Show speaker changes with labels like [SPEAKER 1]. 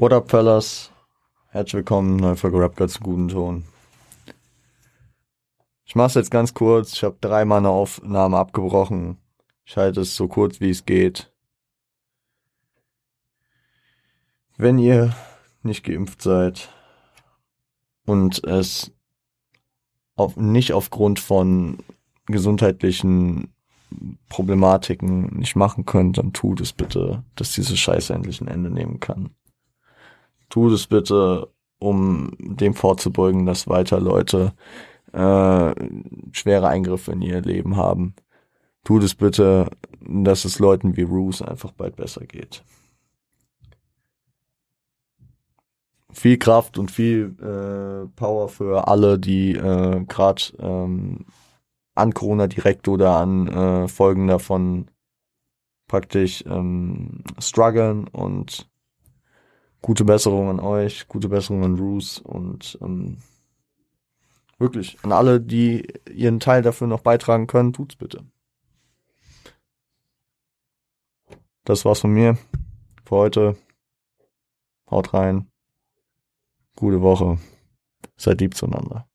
[SPEAKER 1] What up, fellas? Herzlich willkommen, neue Folge Rap Girls guten Ton. Ich mach's jetzt ganz kurz. Ich habe dreimal eine Aufnahme abgebrochen. Ich halte es so kurz, wie es geht. Wenn ihr nicht geimpft seid und es auf, nicht aufgrund von gesundheitlichen Problematiken nicht machen könnt, dann tut es bitte, dass diese Scheiße endlich ein Ende nehmen kann. Tut es bitte, um dem vorzubeugen, dass weiter Leute äh, schwere Eingriffe in ihr Leben haben. Tut es bitte, dass es Leuten wie Roos einfach bald besser geht. Viel Kraft und viel äh, Power für alle, die äh, gerade ähm, an Corona direkt oder an äh, Folgen davon praktisch ähm, strugglen und gute Besserung an euch, gute Besserung an Bruce und ähm, wirklich an alle, die ihren Teil dafür noch beitragen können, tut's bitte. Das war's von mir für heute. Haut rein. Gute Woche. Seid lieb zueinander.